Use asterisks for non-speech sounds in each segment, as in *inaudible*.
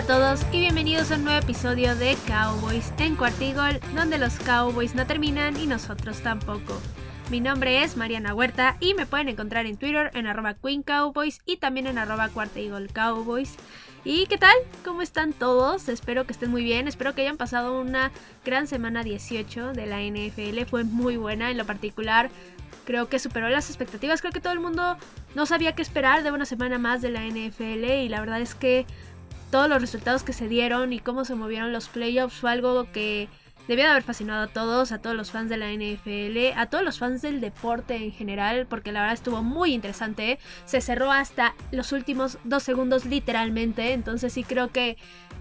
A todos y bienvenidos a un nuevo episodio de Cowboys en Cuartigol, donde los Cowboys no terminan y nosotros tampoco. Mi nombre es Mariana Huerta y me pueden encontrar en Twitter en arroba Queen Cowboys y también en arroba Cowboys. ¿Y qué tal? ¿Cómo están todos? Espero que estén muy bien, espero que hayan pasado una gran semana 18 de la NFL, fue muy buena en lo particular. Creo que superó las expectativas, creo que todo el mundo no sabía qué esperar de una semana más de la NFL y la verdad es que todos los resultados que se dieron y cómo se movieron los playoffs fue algo que debía de haber fascinado a todos, a todos los fans de la NFL, a todos los fans del deporte en general, porque la verdad estuvo muy interesante. Se cerró hasta los últimos dos segundos literalmente, entonces sí creo que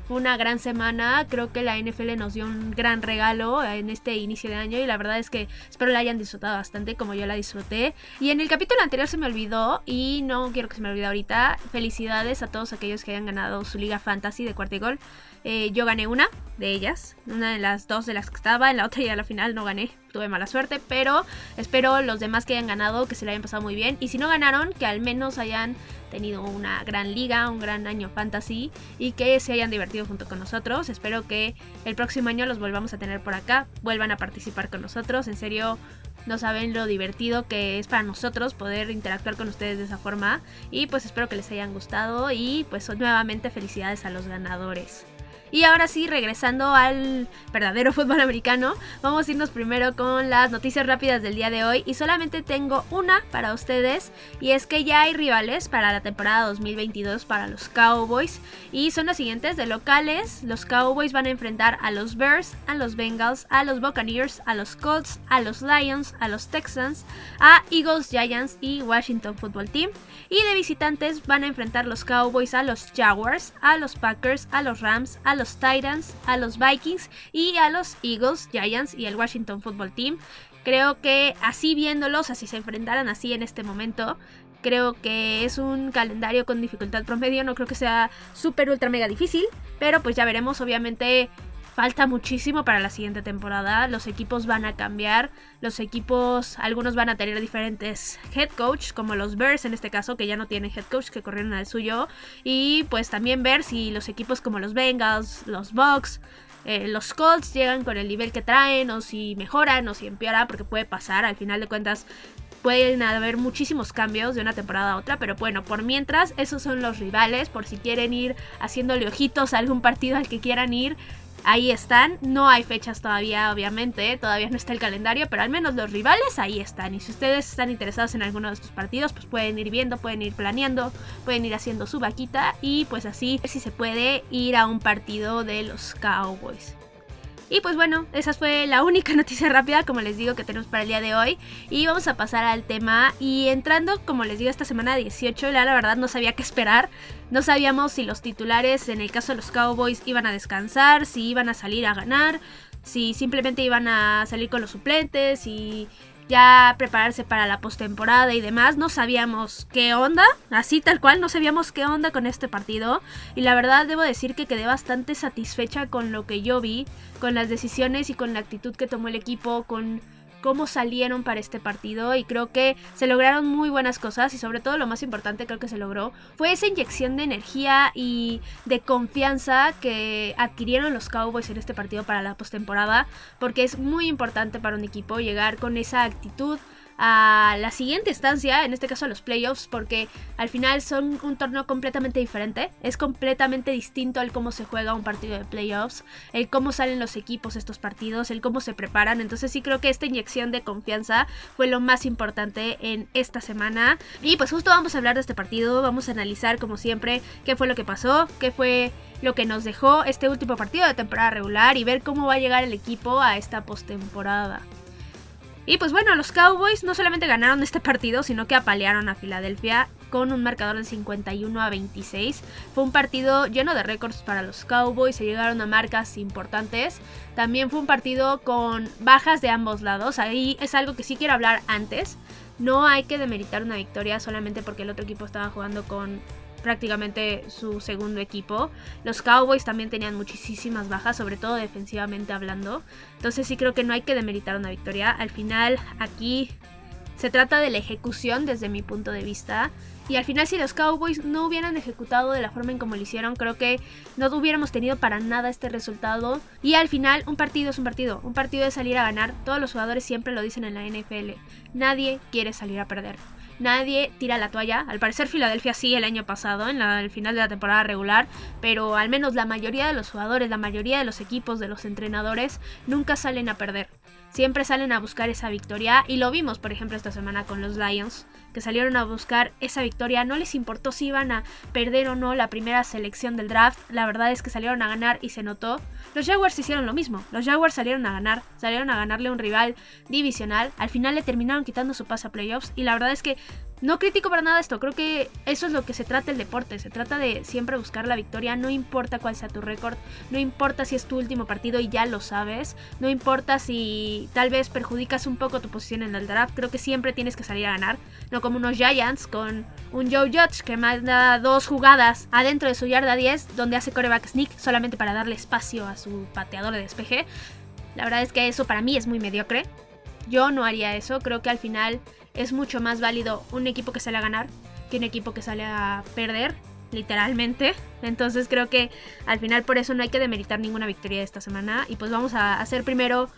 fue una gran semana. Creo que la NFL nos dio un gran regalo en este inicio de año y la verdad es que espero la hayan disfrutado bastante como yo la disfruté. Y en el capítulo anterior se me olvidó y no quiero que se me olvide ahorita. Felicidades a todos aquellos que hayan ganado su liga fantasy de cuarto gol. Eh, yo gané una de ellas, una de las dos de las que estaba, en la otra ya a la final no gané, tuve mala suerte, pero espero los demás que hayan ganado que se le hayan pasado muy bien y si no ganaron que al menos hayan tenido una gran liga, un gran año fantasy y que se hayan divertido junto con nosotros. Espero que el próximo año los volvamos a tener por acá, vuelvan a participar con nosotros. En serio, no saben lo divertido que es para nosotros poder interactuar con ustedes de esa forma. Y pues espero que les hayan gustado y pues nuevamente felicidades a los ganadores. Y ahora sí, regresando al verdadero *laughs* fútbol americano, vamos a irnos primero con las noticias rápidas del día de hoy. Y solamente tengo una para ustedes. Y es que ya hay rivales para la temporada 2022 para los Cowboys. Y son los siguientes de locales. Los Cowboys van a enfrentar a los Bears, a los Bengals, a los Buccaneers, a los Colts, a los Lions, a los Texans, a Eagles, Giants y Washington Football Team. Y de visitantes van a enfrentar los Cowboys a los Jaguars, a los Packers, a los Rams, a los Titans, a los Vikings y a los Eagles, Giants y el Washington Football Team. Creo que así viéndolos, así se enfrentaran así en este momento, creo que es un calendario con dificultad promedio, no creo que sea súper ultra mega difícil, pero pues ya veremos, obviamente falta muchísimo para la siguiente temporada. Los equipos van a cambiar. Los equipos, algunos van a tener diferentes head coach, como los Bears en este caso, que ya no tienen head coach, que corrieron al suyo. Y pues también ver si los equipos como los Bengals, los Bucks, eh, los Colts llegan con el nivel que traen, o si mejoran, o si empeoran, porque puede pasar. Al final de cuentas, pueden haber muchísimos cambios de una temporada a otra, pero bueno, por mientras, esos son los rivales, por si quieren ir haciéndole ojitos a algún partido al que quieran ir, ahí están. No hay fechas todavía, obviamente, todavía no está el calendario, pero al menos los rivales ahí están. Y si ustedes están interesados en alguno de estos partidos, pues pueden ir viendo, pueden ir planeando, pueden ir haciendo su vaquita y pues así si se puede ir a un partido de los Cowboys. Y pues bueno, esa fue la única *laughs* noticia rápida, como les digo, que tenemos para el día de hoy. Y vamos a pasar al tema. Y entrando, como les digo, esta semana 18, la verdad no sabía qué esperar. No sabíamos si los titulares, en el caso de los Cowboys, iban a descansar, si iban a salir a ganar, si simplemente iban a salir con los suplentes, y ya prepararse para la postemporada y demás. No sabíamos qué onda, así tal cual, no sabíamos qué onda con este partido. Y la verdad debo decir que quedé bastante satisfecha con lo que yo vi, con las decisiones y con la actitud que tomó el equipo, con cómo salieron para este partido y creo que se lograron muy buenas cosas y sobre todo lo más importante creo que se logró fue esa inyección de energía y de confianza que adquirieron los Cowboys en este partido para la postemporada porque es muy importante para un equipo llegar con esa actitud a la siguiente estancia, en este caso a los playoffs, porque al final son un torneo completamente diferente, es completamente distinto al cómo se juega un partido de playoffs, el cómo salen los equipos estos partidos, el cómo se preparan, entonces sí creo que esta inyección de confianza fue lo más importante en esta semana. Y pues justo vamos a hablar de este partido, vamos a analizar como siempre qué fue lo que pasó, qué fue lo que nos dejó este último partido de temporada regular y ver cómo va a llegar el equipo a esta postemporada. Y pues bueno, los Cowboys no solamente ganaron este partido, sino que apalearon a Filadelfia con un marcador de 51 a 26. Fue un partido lleno de récords para los Cowboys, se llegaron a marcas importantes. También fue un partido con bajas de ambos lados. Ahí es algo que sí quiero hablar antes. No hay que demeritar una victoria solamente porque el otro equipo estaba jugando con prácticamente su segundo equipo. Los Cowboys también tenían muchísimas bajas, sobre todo defensivamente hablando. Entonces sí creo que no hay que demeritar una victoria. Al final aquí se trata de la ejecución desde mi punto de vista. Y al final si los Cowboys no hubieran ejecutado de la forma en como lo hicieron, creo que no hubiéramos tenido para nada este resultado. Y al final un partido es un partido, un partido es salir a ganar. Todos los jugadores siempre lo dicen en la NFL. Nadie quiere salir a perder. Nadie tira la toalla. Al parecer Filadelfia sí el año pasado, en el final de la temporada regular, pero al menos la mayoría de los jugadores, la mayoría de los equipos, de los entrenadores, nunca salen a perder. Siempre salen a buscar esa victoria y lo vimos, por ejemplo, esta semana con los Lions, salieron a buscar esa victoria. No les importó si iban a perder o no la primera selección del draft. La verdad es que salieron a ganar y se notó. Los Jaguars hicieron lo mismo. Los Jaguars salieron a ganar, salieron a ganarle a un rival divisional. Al final le terminaron quitando su pase a playoffs y la verdad es que no critico para nada esto, creo que eso es lo que se trata el deporte, se trata de siempre buscar la victoria, no importa cuál sea tu récord, no importa si es tu último partido y ya lo sabes, no importa si tal vez perjudicas un poco tu posición en el draft, creo que siempre tienes que salir a ganar, no como unos Giants con un Joe Judge que manda dos jugadas adentro de su yarda 10 donde hace coreback sneak solamente para darle espacio a su pateador de despeje. La verdad es que eso para mí es muy mediocre. Yo no haría eso, creo que al final es mucho más válido un equipo que sale a ganar que un equipo que sale a perder, literalmente. Entonces creo que al final por eso no hay que demeritar ninguna victoria de esta semana. Y pues vamos a hacer primero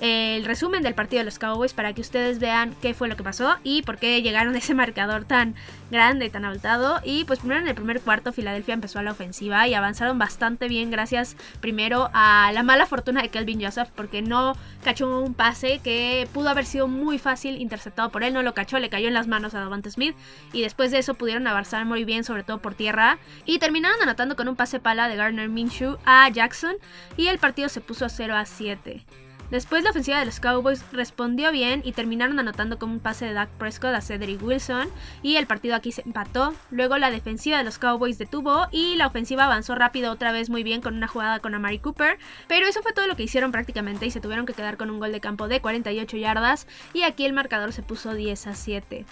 el resumen del partido de los Cowboys para que ustedes vean qué fue lo que pasó y por qué llegaron a ese marcador tan grande y tan abultado. Y pues primero en el primer cuarto Filadelfia empezó a la ofensiva y avanzaron bastante bien gracias primero a la mala fortuna de Kelvin Joseph porque no cachó un pase que pudo haber sido muy fácil interceptado por él, no lo cachó, le cayó en las manos a Davante Smith y después de eso pudieron avanzar muy bien sobre todo por tierra y terminaron anotando con un pase pala de Gardner Minshew a Jackson y el partido se puso 0 a 7. Después la ofensiva de los Cowboys respondió bien y terminaron anotando con un pase de Dak Prescott a Cedric Wilson y el partido aquí se empató. Luego la defensiva de los Cowboys detuvo y la ofensiva avanzó rápido otra vez muy bien con una jugada con Amari Cooper, pero eso fue todo lo que hicieron prácticamente y se tuvieron que quedar con un gol de campo de 48 yardas y aquí el marcador se puso 10 a 7.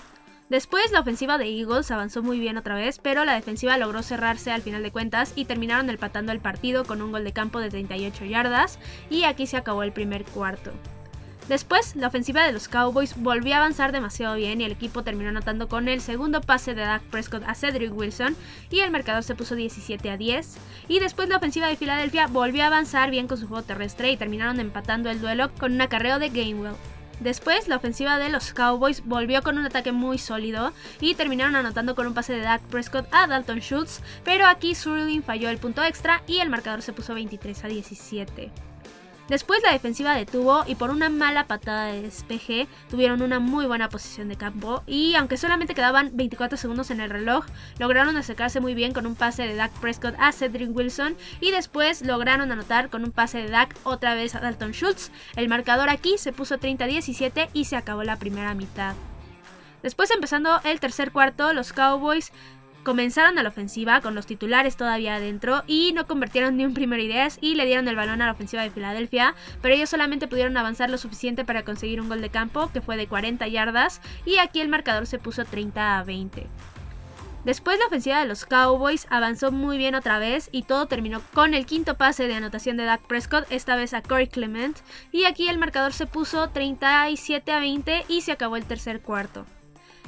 Después la ofensiva de Eagles avanzó muy bien otra vez, pero la defensiva logró cerrarse al final de cuentas y terminaron empatando el partido con un gol de campo de 38 yardas y aquí se acabó el primer cuarto. Después, la ofensiva de los Cowboys volvió a avanzar demasiado bien y el equipo terminó anotando con el segundo pase de Dak Prescott a Cedric Wilson y el marcador se puso 17 a 10. Y después la ofensiva de Filadelfia volvió a avanzar bien con su juego terrestre y terminaron empatando el duelo con un acarreo de Gamewell. Después, la ofensiva de los Cowboys volvió con un ataque muy sólido y terminaron anotando con un pase de Dak Prescott a Dalton Schultz, pero aquí Sterling falló el punto extra y el marcador se puso 23 a 17. Después la defensiva detuvo y por una mala patada de despeje tuvieron una muy buena posición de campo y aunque solamente quedaban 24 segundos en el reloj, lograron acercarse muy bien con un pase de Dak Prescott a Cedric Wilson y después lograron anotar con un pase de Dak otra vez a Dalton Schultz. El marcador aquí se puso 30-17 y se acabó la primera mitad. Después empezando el tercer cuarto, los Cowboys Comenzaron a la ofensiva con los titulares todavía adentro y no convirtieron ni un primer ideas y le dieron el balón a la ofensiva de Filadelfia, pero ellos solamente pudieron avanzar lo suficiente para conseguir un gol de campo que fue de 40 yardas y aquí el marcador se puso 30 a 20. Después la ofensiva de los Cowboys avanzó muy bien otra vez y todo terminó con el quinto pase de anotación de Dak Prescott, esta vez a Corey Clement, y aquí el marcador se puso 37 a 20 y se acabó el tercer cuarto.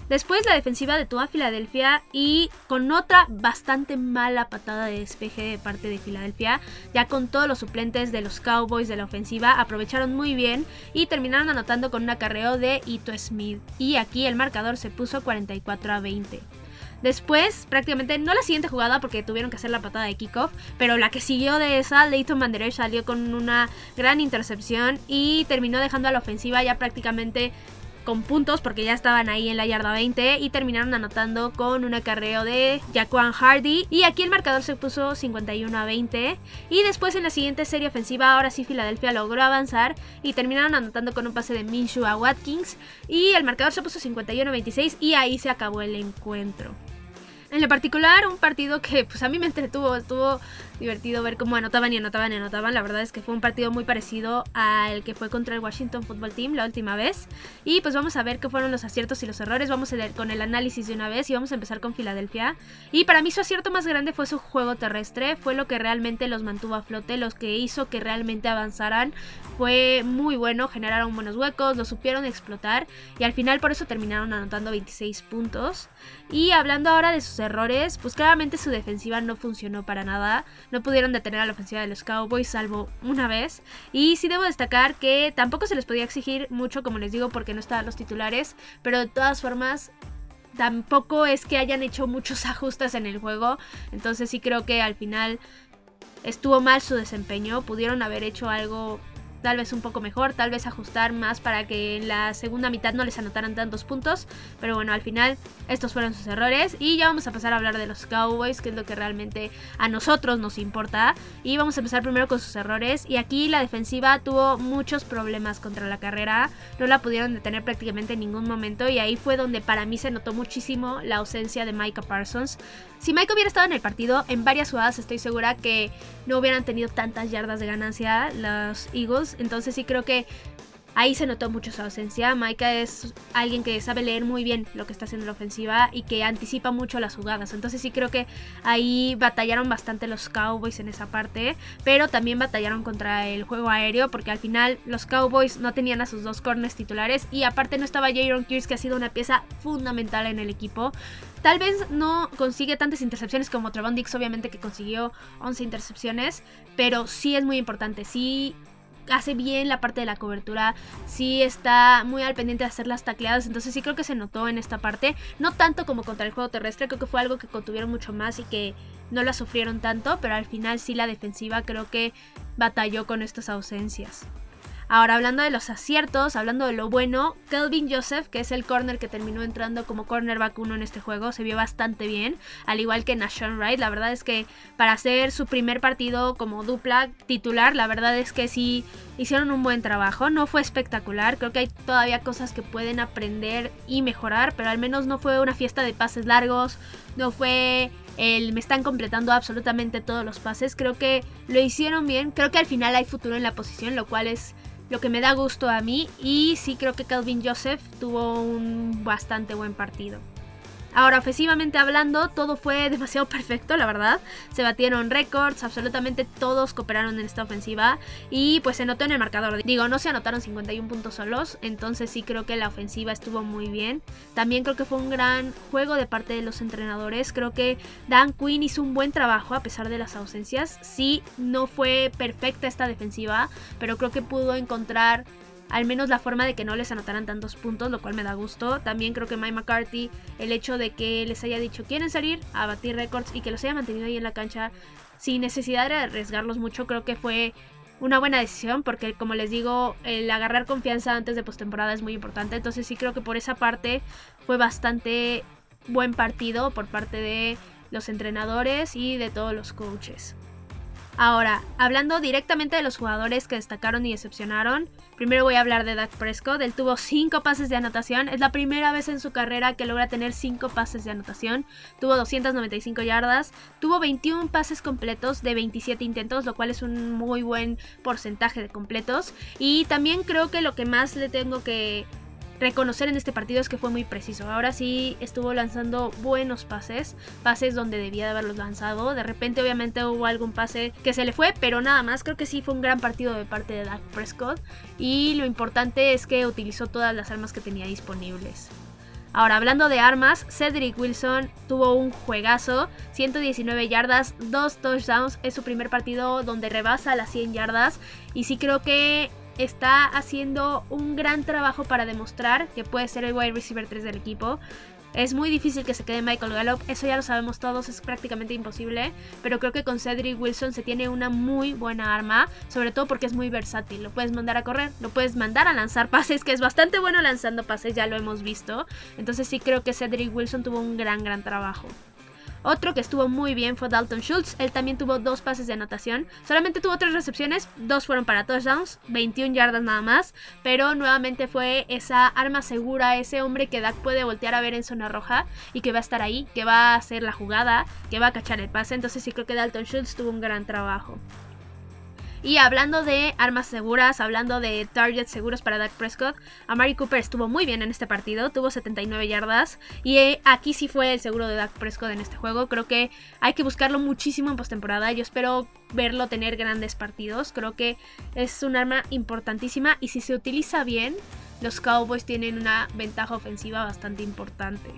Después la defensiva detuvo a Filadelfia y con otra bastante mala patada de despeje de parte de Filadelfia, ya con todos los suplentes de los Cowboys de la ofensiva, aprovecharon muy bien y terminaron anotando con un acarreo de Ito Smith. Y aquí el marcador se puso 44 a 20. Después, prácticamente, no la siguiente jugada porque tuvieron que hacer la patada de kickoff, pero la que siguió de esa, Leighton Manderer salió con una gran intercepción y terminó dejando a la ofensiva ya prácticamente con puntos porque ya estaban ahí en la yarda 20 y terminaron anotando con un acarreo de Jaquan Hardy. Y aquí el marcador se puso 51 a 20 y después en la siguiente serie ofensiva ahora sí Filadelfia logró avanzar y terminaron anotando con un pase de Minshew a Watkins. Y el marcador se puso 51 a 26 y ahí se acabó el encuentro. En lo particular, un partido que pues a mí me entretuvo, estuvo divertido ver cómo anotaban y anotaban y anotaban. La verdad es que fue un partido muy parecido al que fue contra el Washington Football Team la última vez. Y pues vamos a ver qué fueron los aciertos y los errores. Vamos a leer con el análisis de una vez y vamos a empezar con Filadelfia. Y para mí su acierto más grande fue su juego terrestre, fue lo que realmente los mantuvo a flote, los que hizo que realmente avanzaran. Fue muy bueno, generaron buenos huecos, lo supieron explotar y al final por eso terminaron anotando 26 puntos. Y hablando ahora de sus errores, pues claramente su defensiva no funcionó para nada. No pudieron detener a la ofensiva de los Cowboys salvo una vez. Y sí debo destacar que tampoco se les podía exigir mucho, como les digo, porque no estaban los titulares. Pero de todas formas, tampoco es que hayan hecho muchos *laughs* ajustes en el juego. Entonces sí creo que al final estuvo mal su desempeño. Pudieron haber hecho algo tal vez un poco mejor, tal vez ajustar más para que en la segunda mitad no les anotaran tantos puntos. Pero bueno, al final estos fueron sus errores y ya vamos a pasar a hablar de los Cowboys, que es lo que realmente a nosotros nos importa. Y vamos a empezar primero con sus errores. Y aquí la defensiva tuvo muchos problemas contra la carrera, no la pudieron detener prácticamente en ningún momento y ahí fue donde para mí se notó muchísimo la ausencia de Micah Parsons. Si Micah hubiera estado en el partido, en varias jugadas estoy segura que no hubieran tenido tantas yardas de ganancia los Eagles entonces sí creo que ahí se notó mucho su ausencia. Maika es alguien que sabe leer muy bien lo que está haciendo la ofensiva y que anticipa mucho las jugadas. Entonces sí creo que ahí batallaron bastante los Cowboys en esa parte, pero también batallaron contra el juego aéreo porque al final los Cowboys no tenían a sus dos corners titulares y aparte no estaba Jaron Kears que ha sido una pieza fundamental en el equipo. Tal vez no consigue tantas intercepciones como Trevon Dix, obviamente que consiguió 11 intercepciones, pero sí es muy importante. Sí hace bien la parte de la cobertura, sí está muy al pendiente de hacer las tacleadas, entonces sí creo que se notó en esta parte, no tanto como contra el juego terrestre, creo que fue algo que contuvieron mucho más y que no la sufrieron tanto, pero al final sí la defensiva creo que batalló con estas ausencias. Ahora, hablando de los aciertos, hablando de lo bueno, Kelvin Joseph, que es el corner que terminó entrando como cornerback 1 en este juego, se vio bastante bien, al igual que Nashon Wright. La verdad es que para hacer su primer partido como dupla titular, la verdad es que sí hicieron un buen trabajo. No fue espectacular, creo que hay todavía cosas que pueden aprender y mejorar, pero al menos no fue una fiesta de pases largos, no fue el me están completando absolutamente todos los pases. Creo que lo hicieron bien. Creo que al final hay futuro en la posición, lo cual es lo que me da gusto a mí y sí creo que Calvin Joseph tuvo un bastante buen partido. Ahora, ofensivamente hablando, todo fue demasiado *laughs* perfecto, la verdad. Se batieron récords, absolutamente todos cooperaron en esta ofensiva. Y pues se notó en el marcador. Digo, no se anotaron 51 puntos solos. Entonces sí creo que la ofensiva estuvo muy bien. También creo que fue un gran juego de parte de los entrenadores. Creo que Dan Quinn hizo un buen trabajo a pesar de las ausencias. Sí, no fue perfecta esta defensiva, pero creo que pudo encontrar al menos la forma de que no les anotaran tantos puntos, lo cual me da gusto. También creo que Mike McCarthy, el hecho de que les haya dicho quieren salir a batir récords y que los haya mantenido ahí en la cancha sin necesidad de arriesgarlos mucho, creo que fue una buena decisión porque como les digo, el agarrar confianza antes de postemporada es muy importante. Entonces sí creo que por esa parte fue bastante buen partido por parte de los entrenadores y de todos los coaches. Ahora, hablando directamente de los jugadores que destacaron y decepcionaron, primero voy a hablar de Dak Prescott. Él tuvo 5 pases de anotación. Es la primera vez en su carrera que logra tener 5 pases de anotación. Tuvo 295 yardas. Tuvo 21 pases completos de 27 intentos, lo cual es un muy buen porcentaje de completos. Y también creo que lo que más le tengo que reconocer en este partido es que fue muy preciso. Ahora sí estuvo lanzando buenos pases, pases donde debía de haberlos lanzado. De repente obviamente hubo algún pase que se le fue, pero nada más. Creo que sí fue un gran partido de parte de Dak Prescott y lo importante es que utilizó todas las armas que tenía disponibles. Ahora, hablando de armas, Cedric Wilson tuvo un juegazo, 119 yardas, 2 touchdowns, es su primer partido donde rebasa las 100 yardas y sí creo que está haciendo un gran trabajo para demostrar que puede ser el wide receiver 3 del equipo. Es muy difícil que se quede Michael Gallup, eso ya lo sabemos todos, es prácticamente imposible, pero creo que con Cedric Wilson se tiene una muy buena arma, sobre todo porque es muy versátil, lo puedes mandar a correr, lo puedes mandar a lanzar *laughs* pases, que es bastante bueno lanzando pases, ya lo hemos visto, entonces sí creo que Cedric Wilson tuvo un gran, gran trabajo. Otro que estuvo muy bien fue Dalton Schultz. Él también tuvo dos pases de anotación. Solamente tuvo tres recepciones, dos fueron para touchdowns, 21 yardas nada más. Pero nuevamente fue esa arma segura, ese hombre que Dak puede voltear a ver en zona roja y que va a estar ahí, que va a hacer la jugada, que va a cachar el pase. Entonces sí creo que Dalton Schultz tuvo un gran trabajo. Y hablando de armas seguras, hablando de targets seguros para Dak Prescott, Amari Cooper estuvo muy bien en este partido, tuvo 79 yardas y eh, aquí sí fue el seguro de Dak Prescott en este juego. Creo que hay que buscarlo muchísimo en postemporada. Yo espero verlo tener grandes partidos. Creo que es un arma importantísima y si se utiliza bien, los Cowboys tienen una ventaja ofensiva bastante importante.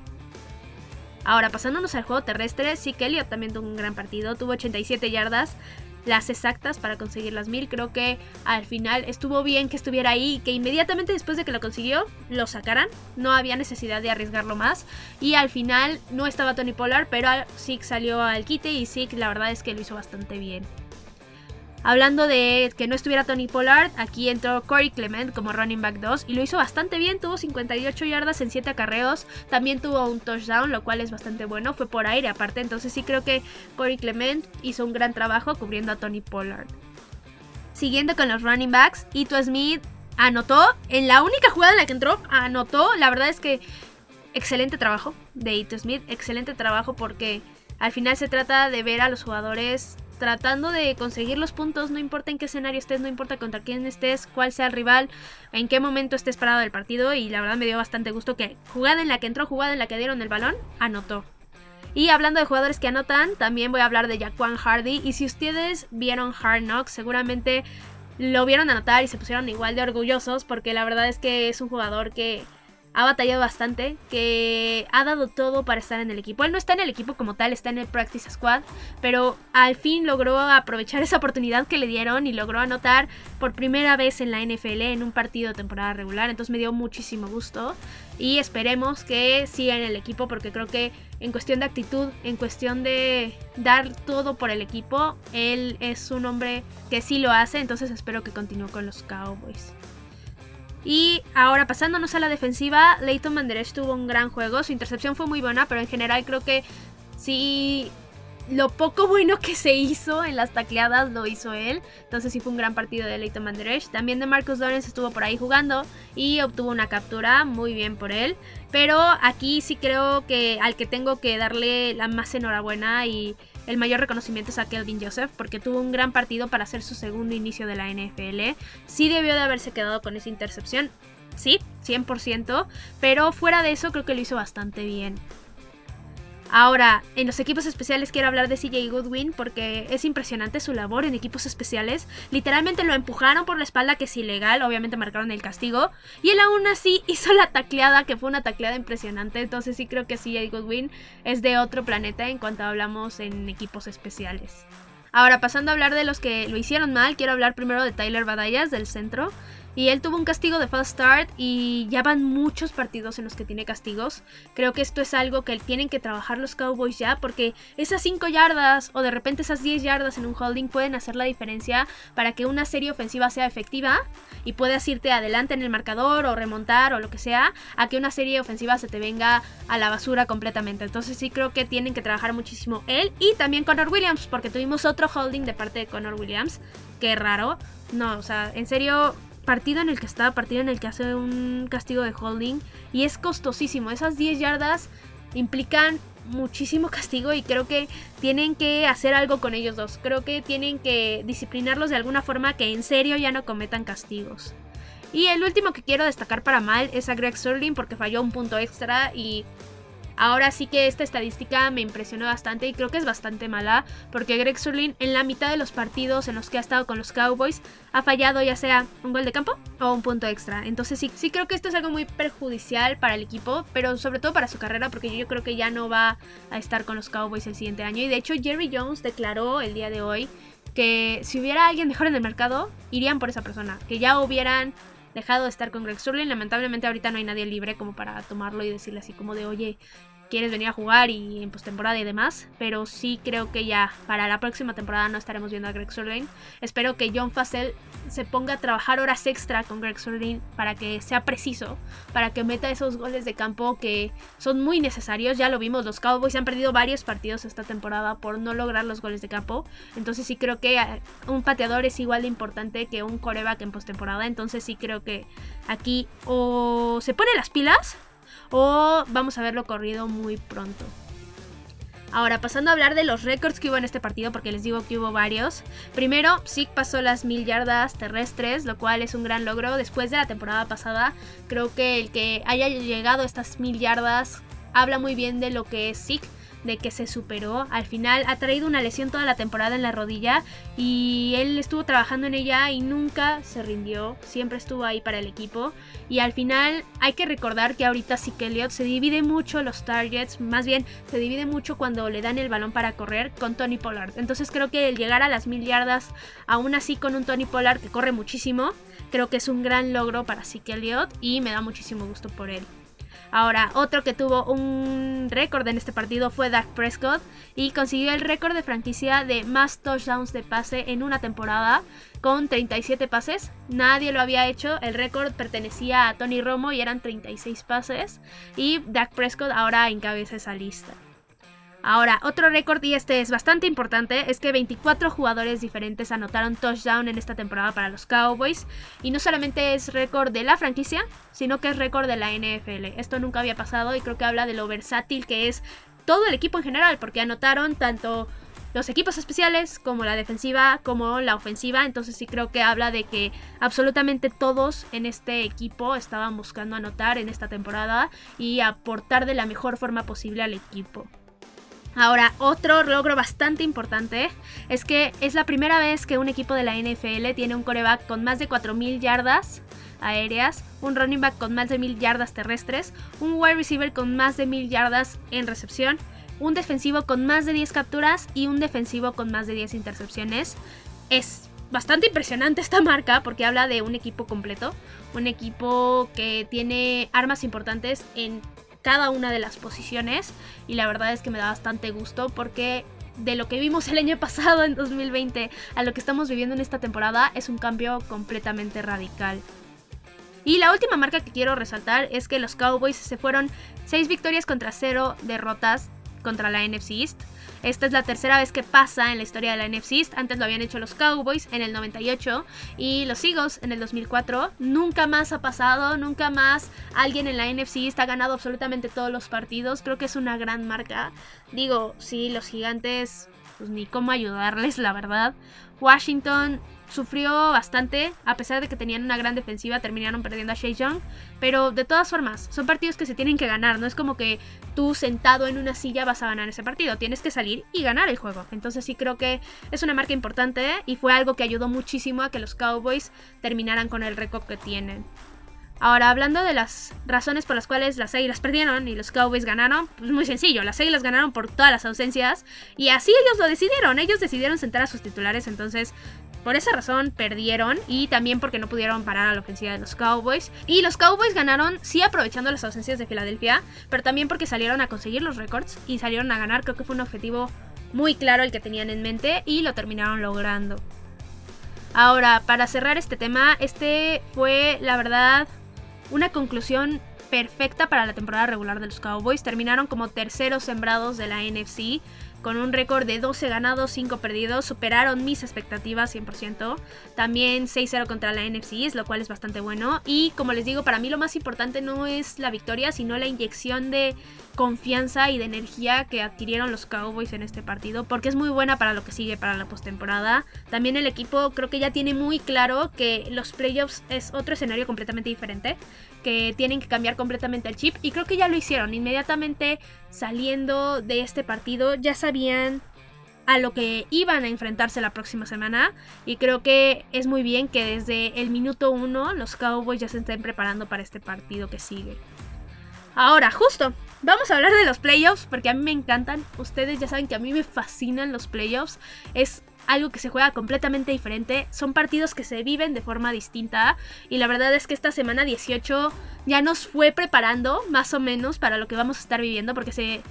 Ahora, pasándonos al juego terrestre, sí que Elliot también tuvo un gran partido, tuvo 87 yardas, las exactas para conseguir las mil. Creo que al final estuvo bien que estuviera ahí y que inmediatamente después de que lo consiguió lo sacaran. No había necesidad de arriesgarlo más. Y al final no estaba Tony Pollard, pero Zeke salió al quite y Zeke la verdad es que lo hizo bastante bien. Hablando de que no estuviera Tony Pollard, aquí entró Corey Clement como running back 2 y lo hizo bastante bien, tuvo 58 yardas en 7 acarreos, también tuvo un touchdown, lo cual es bastante bueno, fue por aire aparte, entonces sí creo que Corey Clement hizo un gran trabajo cubriendo a Tony Pollard. Siguiendo con los running backs, Ito Smith anotó, en la única jugada en la que entró, anotó, la verdad es que excelente trabajo de Ito Smith, excelente trabajo porque al final se trata de ver a los jugadores tratando de conseguir los puntos, no importa en qué escenario estés, no importa contra quién estés, cuál sea el rival, en qué momento estés parado del partido y la verdad me dio bastante gusto que jugada en la que entró, jugada en la que dieron el balón, anotó. Y hablando de jugadores que anotan, también voy a hablar de Jaquan Hardy y si ustedes vieron Hard Knocks, seguramente lo vieron anotar y se pusieron igual de orgullosos porque la verdad es que es un jugador que ha batallado bastante, que ha dado todo para estar en el equipo. Él no está en el equipo como tal, está en el Practice Squad, pero al fin logró aprovechar *laughs* esa oportunidad que le dieron y logró anotar por primera vez en la NFL en un partido de temporada regular. Entonces me dio muchísimo gusto y esperemos que siga en el equipo porque creo que en cuestión de actitud, en cuestión de dar todo por el equipo, él es un hombre que sí lo hace, entonces espero que continúe con los Cowboys. Y ahora pasándonos a la defensiva, Leighton Manderech tuvo un gran juego. Su intercepción fue muy buena, pero en general creo que sí lo poco bueno que se hizo en las tacleadas lo hizo él. Entonces sí fue un gran partido de Leighton Manderech. También de Marcus Lawrence estuvo por ahí jugando y obtuvo una captura. Muy bien por él. Pero aquí sí creo que al que tengo que darle la más enhorabuena y el mayor reconocimiento es a Kelvin Joseph porque tuvo un gran partido para hacer su segundo inicio de la NFL. Sí debió de haberse quedado con esa intercepción, sí, 100%, pero fuera de eso creo que lo hizo bastante bien. Ahora, en los equipos especiales quiero hablar de CJ Goodwin porque es impresionante su labor en equipos especiales. Literalmente lo empujaron por la espalda, que es ilegal, obviamente marcaron el castigo. Y él aún así *laughs* hizo la tacleada, que fue una tacleada impresionante. Entonces sí creo que CJ Goodwin es de otro planeta en cuanto hablamos en equipos especiales. Ahora, pasando a hablar de los que lo hicieron mal, quiero hablar primero de Tyler Badallas del centro. Y él tuvo un castigo de fast start y ya van muchos partidos en los que tiene castigos. Creo que esto es algo que tienen que trabajar los Cowboys ya porque esas 5 yardas o de repente esas 10 yardas en un holding pueden hacer la diferencia para que una serie ofensiva sea efectiva y puedas irte adelante en el marcador o remontar o lo que sea a que una serie ofensiva se te venga a la basura completamente. Entonces sí creo que tienen que trabajar muchísimo él y también Connor Williams porque tuvimos otro holding de parte de Connor Williams. Qué raro. No, o sea, en serio, partido en el que está, partido en el que hace un castigo de holding y es costosísimo. Esas 10 yardas implican muchísimo *laughs* castigo y creo que tienen que hacer algo con ellos dos. Creo que tienen que disciplinarlos de alguna forma que en serio ya no cometan castigos. Y el último que quiero destacar para mal es a Greg Sterling porque falló un punto extra y Ahora sí que esta estadística me impresionó bastante y creo que es bastante mala porque Greg Surlin en la mitad de los partidos en los que ha estado con los Cowboys ha fallado ya sea un gol de campo o un punto extra. Entonces sí, sí creo que esto es algo muy perjudicial para el equipo, pero sobre todo para su carrera porque yo creo que ya no va a estar con los Cowboys el siguiente año. Y de hecho Jerry Jones declaró el día de hoy que si hubiera alguien mejor en el mercado, irían por esa persona, que ya hubieran dejado de estar con Greg Sterling. Lamentablemente ahorita no hay nadie libre como para tomarlo y decirle así como de, oye, quieres venir a jugar y en postemporada y demás. Pero sí creo que ya para la próxima temporada no estaremos viendo a Greg Surlane. Espero que John Fassel se ponga a trabajar horas extra con Greg Surlane para que sea preciso, para que meta esos goles de campo que son muy necesarios. Ya lo vimos, los Cowboys han perdido varios partidos esta temporada por no lograr los goles de campo. Entonces sí creo que eh, un pateador es igual de importante que un coreback en postemporada. Entonces sí creo que aquí o se pone las pilas o vamos a verlo corrido muy pronto. Ahora, pasando a hablar de los récords que hubo en este partido, porque les digo que hubo varios. Primero, Zeke pasó las mil yardas terrestres, lo cual es un gran logro. Después de la temporada pasada, creo que el que haya llegado a estas mil yardas habla muy bien de lo que es Zeke de que se superó. Al final ha traído una lesión toda la temporada en la rodilla y él estuvo trabajando en ella y nunca se rindió. Siempre estuvo ahí para el equipo. Y al final hay que recordar que ahorita sí que Elliot se divide mucho los targets, más bien se divide mucho cuando le dan el balón para correr con Tony Pollard. Entonces creo que el llegar a las mil yardas, aún así con un Tony Pollard que corre muchísimo, creo que es un gran logro para Zeke Elliott y me da muchísimo gusto por él. Ahora, otro que tuvo un récord en este partido fue Dak Prescott y consiguió el récord de franquicia de más touchdowns de pase en una temporada con 37 pases. Nadie lo había hecho, el récord pertenecía a Tony Romo y eran 36 pases y Dak Prescott ahora encabeza esa lista. Ahora, otro récord, y este es bastante importante, es que 24 jugadores diferentes anotaron touchdown en esta temporada para los Cowboys. Y no solamente es récord de la franquicia, sino que es récord de la NFL. Esto nunca había pasado y creo que habla de lo versátil que es todo el equipo en general, porque anotaron tanto los equipos especiales como la defensiva como la ofensiva. Entonces sí creo que habla de que absolutamente todos en este equipo estaban buscando anotar en esta temporada y aportar de la mejor forma posible al equipo. Ahora, otro logro bastante importante es que es la primera vez que un equipo de la NFL tiene un coreback con más de 4.000 yardas aéreas, un running back con más de 1.000 yardas terrestres, un wide receiver con más de 1.000 yardas en recepción, un defensivo con más de 10 capturas y un defensivo con más de 10 intercepciones. Es bastante impresionante esta marca porque habla de un equipo completo, un equipo que tiene armas importantes en cada una de las posiciones y la verdad es que me da bastante gusto porque de lo que vimos *laughs* el año pasado en 2020 a lo que estamos viviendo en esta temporada es un cambio completamente radical. Y la última marca que quiero resaltar es que los Cowboys se fueron 6 victorias contra 0 derrotas contra la NFC East. Esta es la tercera vez que pasa en la historia de la NFC East. Antes lo habían hecho los Cowboys en el 98 y los Eagles en el 2004. Nunca más ha pasado, nunca más alguien en la NFC East ha ganado absolutamente todos los partidos. Creo que es una gran marca. Digo, sí, los gigantes, pues ni cómo ayudarles, la verdad. Washington sufrió bastante, a pesar de que tenían una gran defensiva, terminaron perdiendo a Shea Young. Pero de todas formas, son partidos que se tienen que ganar. No es como que tú sentado en una silla vas a ganar ese partido. Tienes que salir y ganar el juego. Entonces sí creo que es una marca importante y fue algo que ayudó muchísimo a que los Cowboys terminaran con el récord que tienen. Ahora, hablando de las razones por las cuales las Águilas perdieron y los Cowboys ganaron, pues muy sencillo, las Águilas ganaron por todas las ausencias y así ellos lo decidieron, ellos decidieron sentar a sus titulares, entonces por esa razón perdieron y también porque no pudieron parar a la ofensiva de los Cowboys. Y los Cowboys ganaron, sí aprovechando las ausencias de Filadelfia, pero también porque salieron a conseguir los récords y salieron a ganar. Creo que fue un objetivo muy claro el que tenían en mente y lo terminaron logrando. Ahora, para cerrar este tema, este fue la verdad una conclusión perfecta para la temporada regular de los Cowboys. Terminaron como terceros sembrados de la NFC con un récord de 12 ganados, 5 perdidos, superaron mis expectativas 100%. También 6-0 contra la NFC, lo cual es bastante bueno. Y como les digo, para mí lo más importante no es la victoria, sino la inyección de confianza y de energía que adquirieron los Cowboys en este partido, porque es muy buena para lo que sigue para la postemporada. También el equipo creo que ya tiene muy claro que los playoffs es otro escenario completamente diferente, que tienen que cambiar completamente el chip y creo que ya lo hicieron. Inmediatamente saliendo de este partido ya sabían a lo que iban a enfrentarse la próxima semana y creo que es muy bien que desde el minuto uno los Cowboys ya se estén preparando para este partido que sigue. Ahora, justo, vamos a hablar de los playoffs porque a mí me encantan. Ustedes ya saben que a mí me fascinan los playoffs. Es algo que se juega completamente diferente. Son partidos que se viven de forma distinta. Y la verdad es que esta semana 18 ya nos fue preparando más o menos para lo que vamos a estar viviendo. Porque se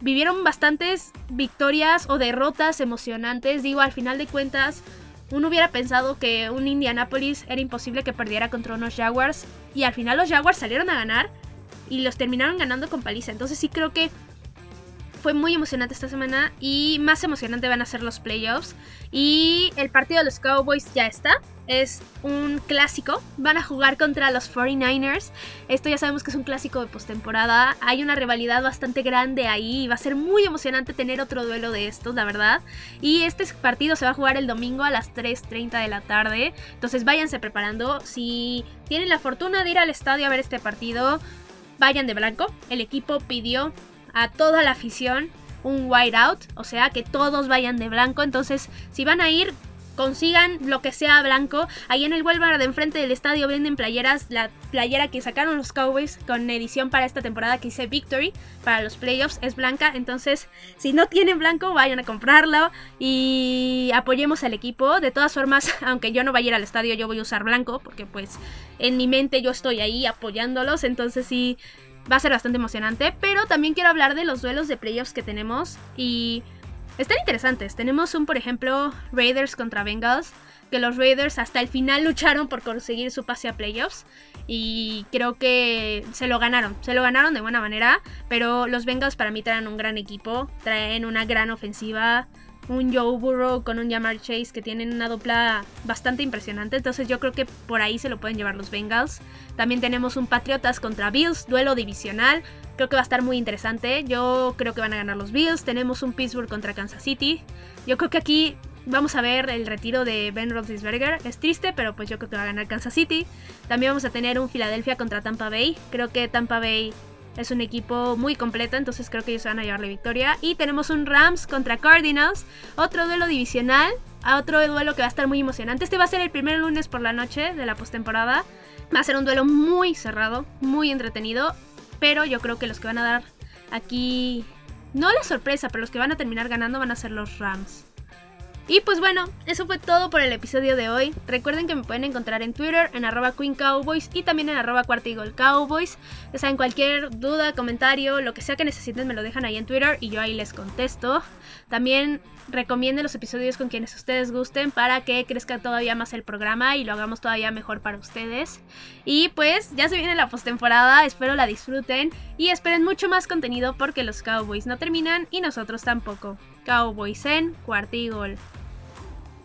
vivieron bastantes victorias o derrotas emocionantes. Digo, al final de cuentas, uno hubiera pensado que un Indianapolis era imposible que perdiera contra unos Jaguars. Y al final los Jaguars salieron a ganar. Y los terminaron ganando con paliza. Entonces sí creo que fue muy emocionante esta semana y más emocionante van a ser los playoffs. Y el partido de los Cowboys ya está. Es un clásico. Van a jugar contra los 49ers. Esto ya sabemos que es un clásico de postemporada. Hay una rivalidad bastante grande ahí. Va a ser muy emocionante tener otro duelo de estos, la verdad. Y este partido se va a jugar el domingo a las 3.30 de la tarde. Entonces váyanse preparando. Si tienen la fortuna de ir al estadio a ver este partido, vayan de blanco. El equipo pidió a toda la afición un white out, o sea, que todos vayan de blanco. Entonces, si van a ir, consigan lo que sea blanco. Ahí en el Walmart de enfrente del estadio venden playeras. La playera que sacaron los Cowboys con edición para esta temporada que dice Victory para los playoffs es blanca. Entonces, si no tienen blanco, vayan a comprarlo y apoyemos al equipo. De todas formas, *laughs* aunque yo no vaya a ir al estadio, yo voy a usar blanco porque pues en mi mente yo estoy ahí apoyándolos. Entonces, sí va a ser bastante emocionante. Pero también quiero hablar de los duelos de playoffs que tenemos. Y están interesantes. Tenemos un, por ejemplo, Raiders contra Bengals. Que los Raiders hasta el final lucharon por conseguir su pase a playoffs. Y creo que se lo ganaron. Se lo ganaron de buena manera. Pero los Bengals para mí traen un gran equipo. Traen una gran ofensiva un Joe Burrow con un Jamar Chase que tienen una dupla bastante impresionante. Entonces yo creo que por ahí se lo pueden llevar los Bengals. También tenemos un Patriotas contra Bills, duelo divisional. Creo que va a estar muy interesante. Yo creo que van a ganar los Bills. Tenemos un Pittsburgh contra Kansas City. Yo creo que aquí vamos a ver el retiro de Ben Roethlisberger. Es triste, pero pues yo creo que va a ganar Kansas City. También vamos a tener un Philadelphia contra Tampa Bay. Creo que Tampa Bay es un equipo muy completo, entonces creo que ellos van a llevar la victoria. Y tenemos un Rams contra Cardinals, otro duelo divisional, otro duelo que va a estar muy emocionante. Este va a ser el primer lunes por la noche de la postemporada. Va a ser un duelo muy cerrado, muy entretenido, pero yo creo que los que van a dar aquí, no la sorpresa, pero los que van a terminar ganando van a ser los Rams. Y pues bueno, eso fue todo por el episodio de hoy. Recuerden que me pueden encontrar en Twitter, en arroba Queen Cowboys y también en arroba Cuartigol Cowboys. Ya saben, cualquier duda, comentario, lo que sea que necesiten me lo dejan ahí en Twitter y yo ahí les contesto. También recomienden los episodios con quienes ustedes gusten para que crezca todavía más el programa y lo hagamos todavía mejor para ustedes. Y pues ya se viene la postemporada, espero la disfruten y esperen mucho más contenido porque los Cowboys no terminan y nosotros tampoco. Cowboys en Cuartigol.